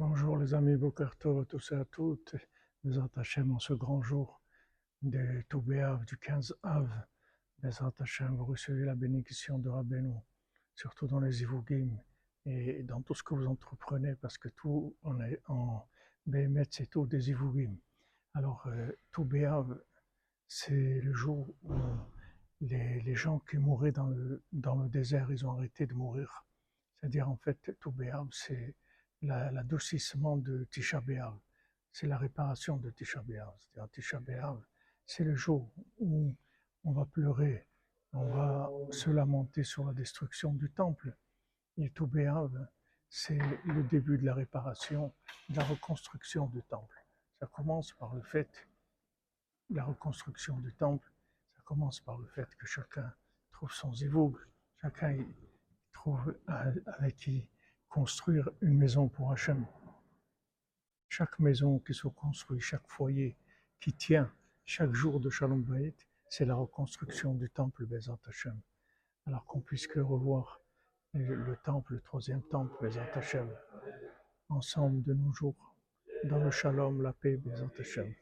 Bonjour les amis, Boker Tov à tous et à toutes. Bezrat Hashem en ce grand jour de Toubéav du 15 Av. Bezrat Hashem, vous recevez la bénédiction de Rabbeinu, surtout dans les Ivugim et dans tout ce que vous entreprenez, parce que tout on est en Béhémet, c'est tout des Ivugim. Alors, euh, Toubéav, c'est le jour où les, les gens qui mouraient dans le, dans le désert, ils ont arrêté de mourir. C'est-à-dire, en fait, Toubéav, c'est la- l'adoucissement de Tisha B'Av. C'est la réparation de Tisha B'Av. C'est-à-dire, Tisha B'Av, c'est le jour où on va pleurer, on va se lamenter sur la destruction du temple. Et Tou B'Av, c'est le début de la réparation, de la reconstruction du temple. Ça commence par le fait, la reconstruction du temple, ça commence par le fait que chacun trouve son zivoug, chacun trouve avec qui construire une maison pour Hachem. Chaque maison qui se construit, chaque foyer qui tient, chaque jour de Shalom Bayit, c'est la reconstruction du temple Bezat Hachem. Alors qu'on puisse que revoir le, le temple, le troisième temple Bezat Hachem, ensemble de nos jours, dans le Shalom, la paix Bezat Hachem.